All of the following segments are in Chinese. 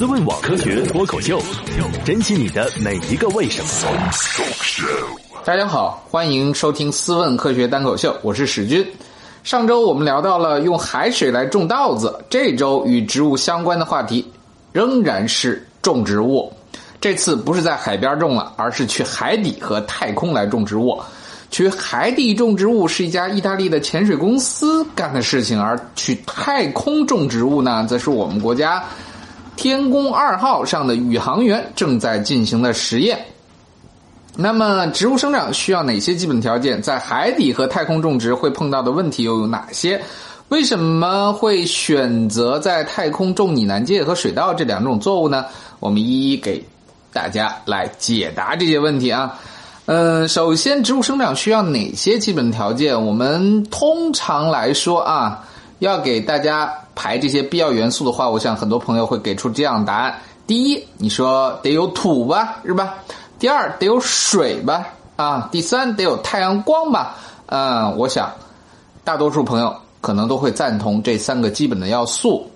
思问网科学脱口秀，珍惜你的每一个为什么。大家好，欢迎收听《思问科学单口秀》，我是史军。上周我们聊到了用海水来种稻子，这周与植物相关的话题仍然是种植物。这次不是在海边种了，而是去海底和太空来种植物。去海底种植物是一家意大利的潜水公司干的事情，而去太空种植物呢，则是我们国家天宫二号上的宇航员正在进行的实验。那么，植物生长需要哪些基本条件？在海底和太空种植会碰到的问题又有哪些？为什么会选择在太空种拟南芥和水稻这两种作物呢？我们一一给大家来解答这些问题啊。嗯，首先，植物生长需要哪些基本条件？我们通常来说啊，要给大家排这些必要元素的话，我想很多朋友会给出这样答案：第一，你说得有土吧，是吧？第二，得有水吧，啊，第三，得有太阳光吧，嗯，我想大多数朋友可能都会赞同这三个基本的要素。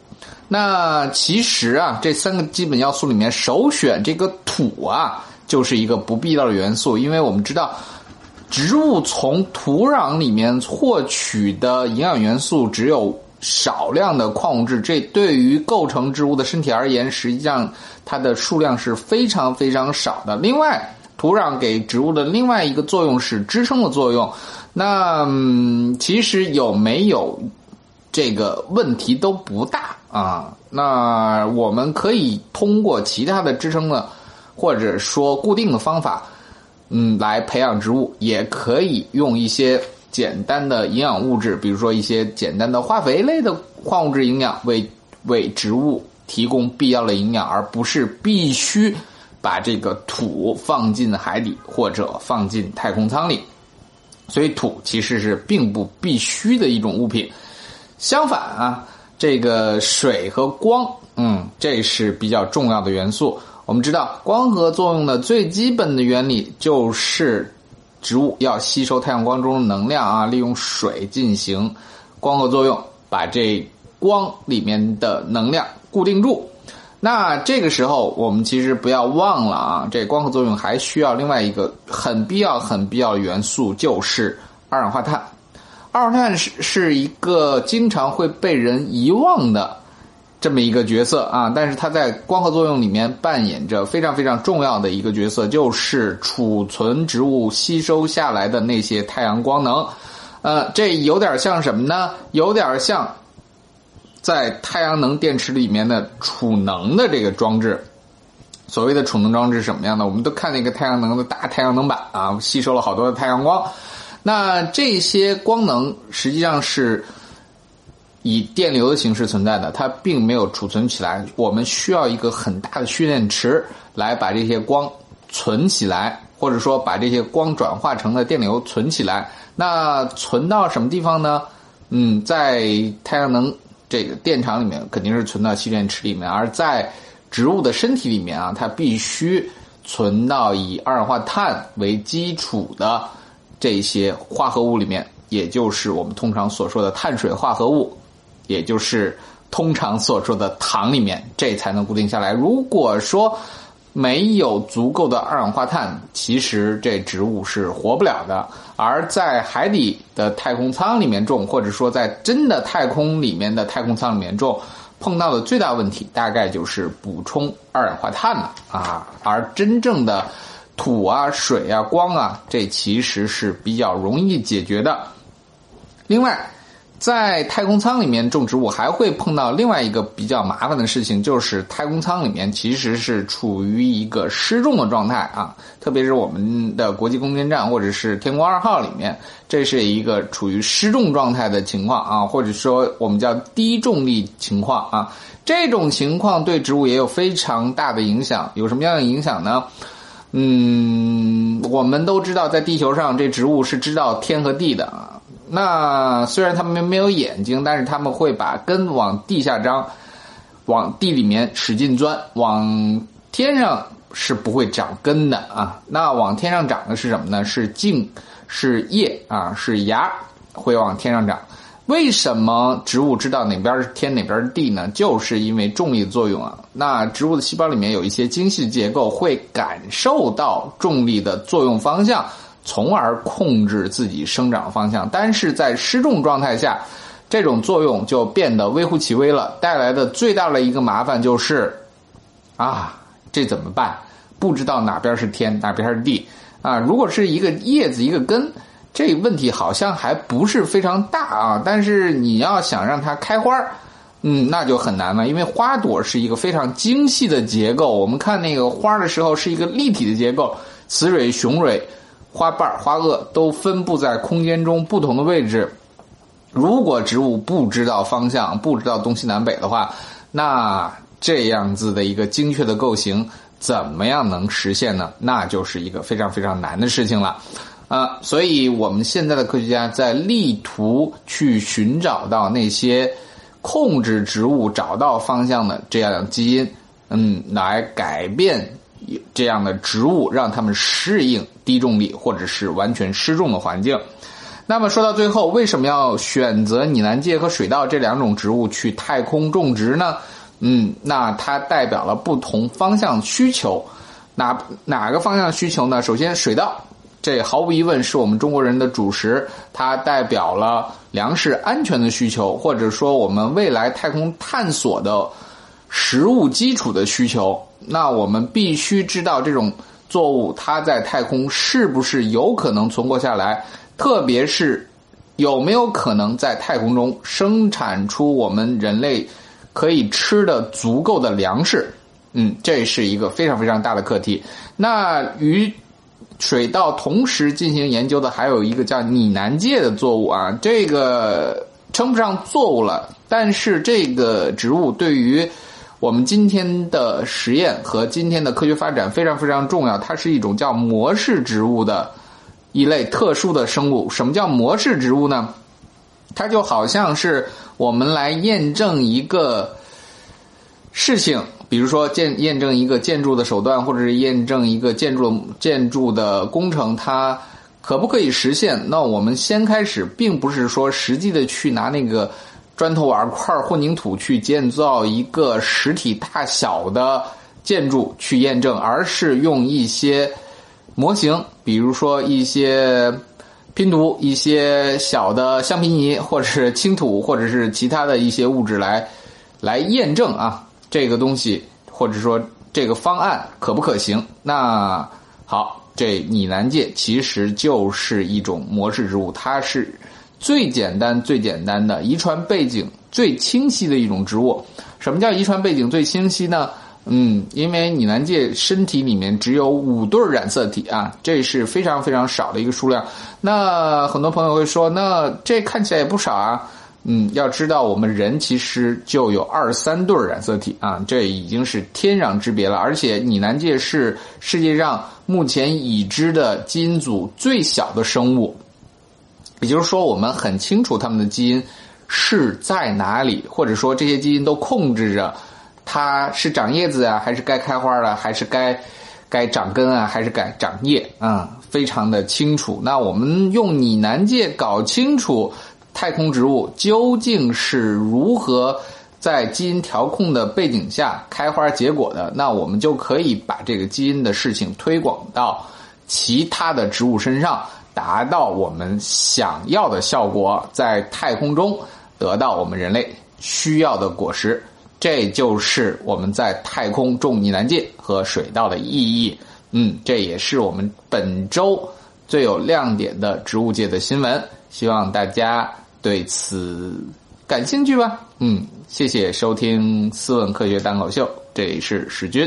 那其实啊，这三个基本要素里面，首选这个土啊。就是一个不必要的元素，因为我们知道，植物从土壤里面获取的营养元素只有少量的矿物质，这对于构成植物的身体而言，实际上它的数量是非常非常少的。另外，土壤给植物的另外一个作用是支撑的作用。那嗯其实有没有这个问题都不大啊。那我们可以通过其他的支撑的。或者说固定的方法，嗯，来培养植物，也可以用一些简单的营养物质，比如说一些简单的化肥类的矿物质营养，为为植物提供必要的营养，而不是必须把这个土放进海底或者放进太空舱里。所以土其实是并不必须的一种物品。相反啊，这个水和光，嗯，这是比较重要的元素。我们知道，光合作用的最基本的原理就是植物要吸收太阳光中的能量啊，利用水进行光合作用，把这光里面的能量固定住。那这个时候，我们其实不要忘了啊，这光合作用还需要另外一个很必要、很必要的元素，就是二氧化碳。二氧化碳是是一个经常会被人遗忘的。这么一个角色啊，但是它在光合作用里面扮演着非常非常重要的一个角色，就是储存植物吸收下来的那些太阳光能。呃，这有点像什么呢？有点像在太阳能电池里面的储能的这个装置。所谓的储能装置是什么样的？我们都看那个太阳能的大太阳能板啊，吸收了好多的太阳光。那这些光能实际上是。以电流的形式存在的，它并没有储存起来。我们需要一个很大的蓄电池来把这些光存起来，或者说把这些光转化成了电流存起来。那存到什么地方呢？嗯，在太阳能这个电厂里面肯定是存到蓄电池里面，而在植物的身体里面啊，它必须存到以二氧化碳为基础的这些化合物里面，也就是我们通常所说的碳水化合物。也就是通常所说的糖里面，这才能固定下来。如果说没有足够的二氧化碳，其实这植物是活不了的。而在海底的太空舱里面种，或者说在真的太空里面的太空舱里面种，碰到的最大问题大概就是补充二氧化碳了啊。而真正的土啊、水啊、光啊，这其实是比较容易解决的。另外。在太空舱里面种植物还会碰到另外一个比较麻烦的事情，就是太空舱里面其实是处于一个失重的状态啊，特别是我们的国际空间站或者是天宫二号里面，这是一个处于失重状态的情况啊，或者说我们叫低重力情况啊，这种情况对植物也有非常大的影响。有什么样的影响呢？嗯，我们都知道，在地球上这植物是知道天和地的啊。那虽然它们没有眼睛，但是他们会把根往地下张，往地里面使劲钻，往天上是不会长根的啊。那往天上长的是什么呢？是茎，是叶啊，是芽，会往天上长。为什么植物知道哪边是天哪边是地呢？就是因为重力的作用啊。那植物的细胞里面有一些精细结构会感受到重力的作用方向，从而控制自己生长方向。但是在失重状态下，这种作用就变得微乎其微了，带来的最大的一个麻烦就是，啊，这怎么办？不知道哪边是天，哪边是地啊？如果是一个叶子，一个根。这问题好像还不是非常大啊，但是你要想让它开花嗯，那就很难了，因为花朵是一个非常精细的结构。我们看那个花的时候是一个立体的结构，雌蕊、雄蕊、花瓣、花萼都分布在空间中不同的位置。如果植物不知道方向，不知道东西南北的话，那这样子的一个精确的构型怎么样能实现呢？那就是一个非常非常难的事情了。啊，所以我们现在的科学家在力图去寻找到那些控制植物找到方向的这样的基因，嗯，来改变这样的植物，让它们适应低重力或者是完全失重的环境。那么说到最后，为什么要选择拟南芥和水稻这两种植物去太空种植呢？嗯，那它代表了不同方向需求。哪哪个方向需求呢？首先，水稻。这毫无疑问是我们中国人的主食，它代表了粮食安全的需求，或者说我们未来太空探索的食物基础的需求。那我们必须知道这种作物它在太空是不是有可能存活下来，特别是有没有可能在太空中生产出我们人类可以吃的足够的粮食。嗯，这是一个非常非常大的课题。那与水稻同时进行研究的还有一个叫拟南芥的作物啊，这个称不上作物了，但是这个植物对于我们今天的实验和今天的科学发展非常非常重要。它是一种叫模式植物的一类特殊的生物。什么叫模式植物呢？它就好像是我们来验证一个事情。比如说，建验证一个建筑的手段，或者是验证一个建筑建筑的工程，它可不可以实现？那我们先开始，并不是说实际的去拿那个砖头瓦块混凝土去建造一个实体大小的建筑去验证，而是用一些模型，比如说一些拼图、一些小的橡皮泥，或者是轻土，或者是其他的一些物质来来验证啊。这个东西，或者说这个方案可不可行？那好，这拟南芥其实就是一种模式植物，它是最简单、最简单的遗传背景最清晰的一种植物。什么叫遗传背景最清晰呢？嗯，因为拟南芥身体里面只有五对染色体啊，这是非常非常少的一个数量。那很多朋友会说，那这看起来也不少啊。嗯，要知道我们人其实就有二三对染色体啊，这已经是天壤之别了。而且拟南芥是世界上目前已知的基因组最小的生物，也就是说，我们很清楚它们的基因是在哪里，或者说这些基因都控制着它是长叶子啊，还是该开花了，还是该该长根啊，还是该长叶啊，非常的清楚。那我们用拟南芥搞清楚。太空植物究竟是如何在基因调控的背景下开花结果的？那我们就可以把这个基因的事情推广到其他的植物身上，达到我们想要的效果，在太空中得到我们人类需要的果实。这就是我们在太空种拟南芥和水稻的意义。嗯，这也是我们本周最有亮点的植物界的新闻。希望大家。对此感兴趣吧？嗯，谢谢收听《思问科学单口秀》，这里是史军。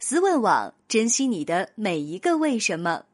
思问网，珍惜你的每一个为什么。